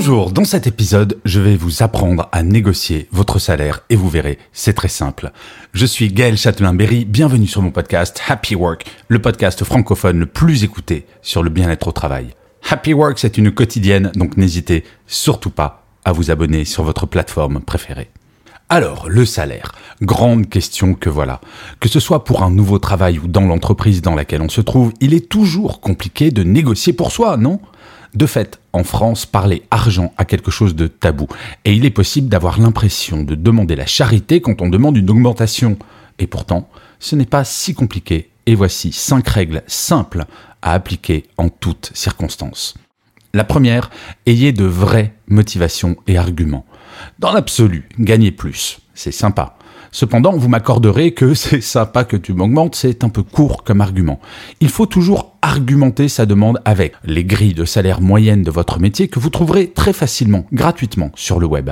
Bonjour, dans cet épisode, je vais vous apprendre à négocier votre salaire et vous verrez, c'est très simple. Je suis Gaël Châtelain-Berry, bienvenue sur mon podcast Happy Work, le podcast francophone le plus écouté sur le bien-être au travail. Happy Work, c'est une quotidienne, donc n'hésitez surtout pas à vous abonner sur votre plateforme préférée. Alors, le salaire. Grande question que voilà. Que ce soit pour un nouveau travail ou dans l'entreprise dans laquelle on se trouve, il est toujours compliqué de négocier pour soi, non? De fait, en France, parler argent a quelque chose de tabou. Et il est possible d'avoir l'impression de demander la charité quand on demande une augmentation. Et pourtant, ce n'est pas si compliqué. Et voici cinq règles simples à appliquer en toutes circonstances. La première, ayez de vraies motivations et arguments. Dans l'absolu, gagnez plus. C'est sympa. Cependant, vous m'accorderez que c'est sympa que tu m'augmentes, c'est un peu court comme argument. Il faut toujours argumenter sa demande avec les grilles de salaire moyennes de votre métier que vous trouverez très facilement, gratuitement sur le web.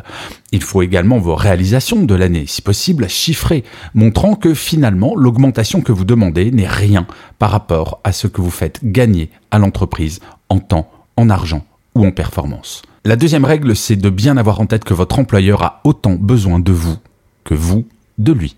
Il faut également vos réalisations de l'année, si possible chiffrées, montrant que finalement l'augmentation que vous demandez n'est rien par rapport à ce que vous faites gagner à l'entreprise en temps, en argent ou en performance. La deuxième règle, c'est de bien avoir en tête que votre employeur a autant besoin de vous que vous de lui.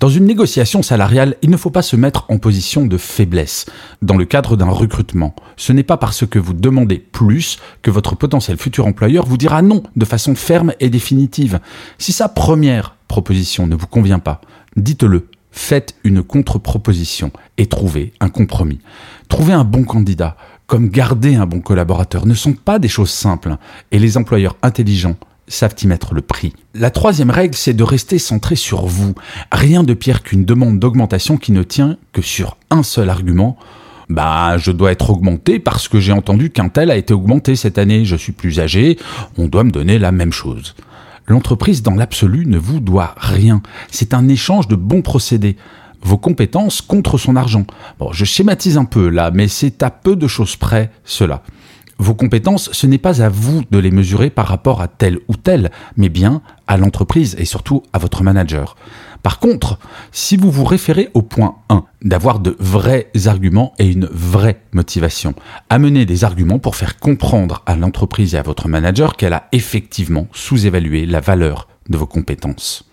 Dans une négociation salariale, il ne faut pas se mettre en position de faiblesse. Dans le cadre d'un recrutement, ce n'est pas parce que vous demandez plus que votre potentiel futur employeur vous dira non de façon ferme et définitive. Si sa première proposition ne vous convient pas, dites-le. Faites une contre-proposition et trouvez un compromis. Trouvez un bon candidat, comme garder un bon collaborateur, ne sont pas des choses simples, et les employeurs intelligents savent y mettre le prix? La troisième règle, c'est de rester centré sur vous. Rien de pire qu'une demande d'augmentation qui ne tient que sur un seul argument. Bah, je dois être augmenté parce que j'ai entendu qu'un tel a été augmenté cette année, je suis plus âgé, on doit me donner la même chose. L'entreprise dans l'absolu ne vous doit rien. C'est un échange de bons procédés vos compétences contre son argent. Bon, je schématise un peu là, mais c'est à peu de choses près cela. Vos compétences, ce n'est pas à vous de les mesurer par rapport à tel ou tel, mais bien à l'entreprise et surtout à votre manager. Par contre, si vous vous référez au point 1, d'avoir de vrais arguments et une vraie motivation, amenez des arguments pour faire comprendre à l'entreprise et à votre manager qu'elle a effectivement sous-évalué la valeur de vos compétences.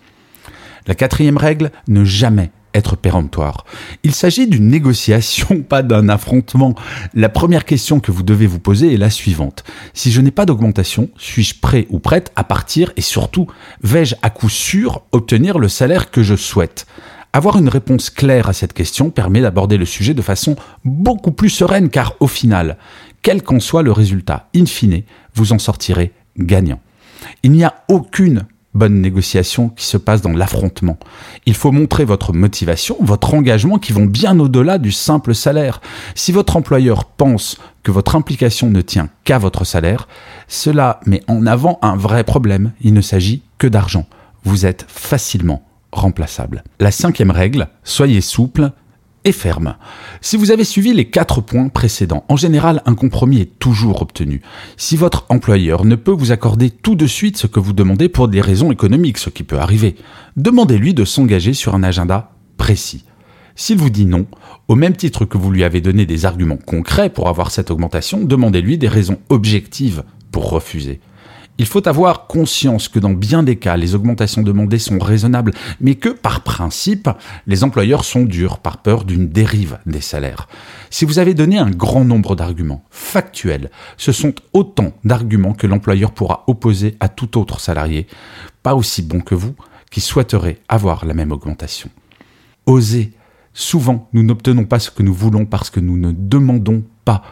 La quatrième règle, ne jamais être péremptoire. Il s'agit d'une négociation, pas d'un affrontement. La première question que vous devez vous poser est la suivante. Si je n'ai pas d'augmentation, suis-je prêt ou prête à partir et surtout, vais-je à coup sûr obtenir le salaire que je souhaite? Avoir une réponse claire à cette question permet d'aborder le sujet de façon beaucoup plus sereine car au final, quel qu'en soit le résultat, in fine, vous en sortirez gagnant. Il n'y a aucune bonne négociation qui se passe dans l'affrontement. Il faut montrer votre motivation, votre engagement qui vont bien au-delà du simple salaire. Si votre employeur pense que votre implication ne tient qu'à votre salaire, cela met en avant un vrai problème. Il ne s'agit que d'argent. Vous êtes facilement remplaçable. La cinquième règle, soyez souple et ferme. Si vous avez suivi les quatre points précédents, en général, un compromis est toujours obtenu. Si votre employeur ne peut vous accorder tout de suite ce que vous demandez pour des raisons économiques, ce qui peut arriver, demandez-lui de s'engager sur un agenda précis. S'il vous dit non, au même titre que vous lui avez donné des arguments concrets pour avoir cette augmentation, demandez-lui des raisons objectives pour refuser. Il faut avoir conscience que dans bien des cas, les augmentations demandées sont raisonnables, mais que par principe, les employeurs sont durs par peur d'une dérive des salaires. Si vous avez donné un grand nombre d'arguments factuels, ce sont autant d'arguments que l'employeur pourra opposer à tout autre salarié, pas aussi bon que vous, qui souhaiterait avoir la même augmentation. Osez. Souvent, nous n'obtenons pas ce que nous voulons parce que nous ne demandons pas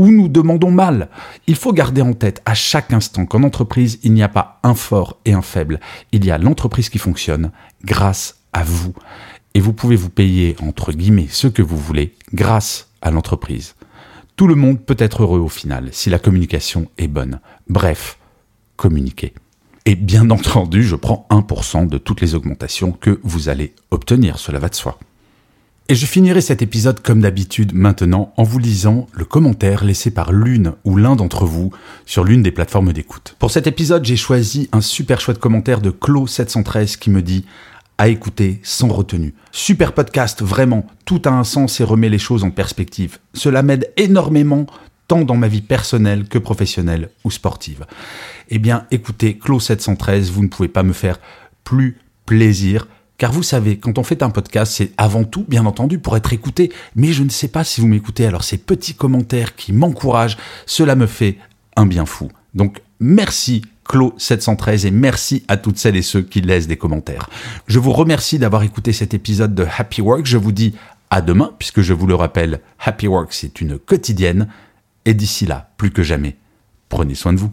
ou nous demandons mal. Il faut garder en tête à chaque instant qu'en entreprise, il n'y a pas un fort et un faible. Il y a l'entreprise qui fonctionne grâce à vous. Et vous pouvez vous payer, entre guillemets, ce que vous voulez grâce à l'entreprise. Tout le monde peut être heureux au final si la communication est bonne. Bref, communiquer. Et bien entendu, je prends 1% de toutes les augmentations que vous allez obtenir, cela va de soi. Et je finirai cet épisode comme d'habitude maintenant en vous lisant le commentaire laissé par l'une ou l'un d'entre vous sur l'une des plateformes d'écoute. Pour cet épisode, j'ai choisi un super chouette commentaire de Clo713 qui me dit à écouter sans retenue. Super podcast, vraiment, tout a un sens et remet les choses en perspective. Cela m'aide énormément tant dans ma vie personnelle que professionnelle ou sportive. Eh bien, écoutez, Clo713, vous ne pouvez pas me faire plus plaisir car vous savez, quand on fait un podcast, c'est avant tout, bien entendu, pour être écouté. Mais je ne sais pas si vous m'écoutez, alors ces petits commentaires qui m'encouragent, cela me fait un bien fou. Donc merci Clo713 et merci à toutes celles et ceux qui laissent des commentaires. Je vous remercie d'avoir écouté cet épisode de Happy Work. Je vous dis à demain, puisque je vous le rappelle, Happy Work c'est une quotidienne. Et d'ici là, plus que jamais, prenez soin de vous.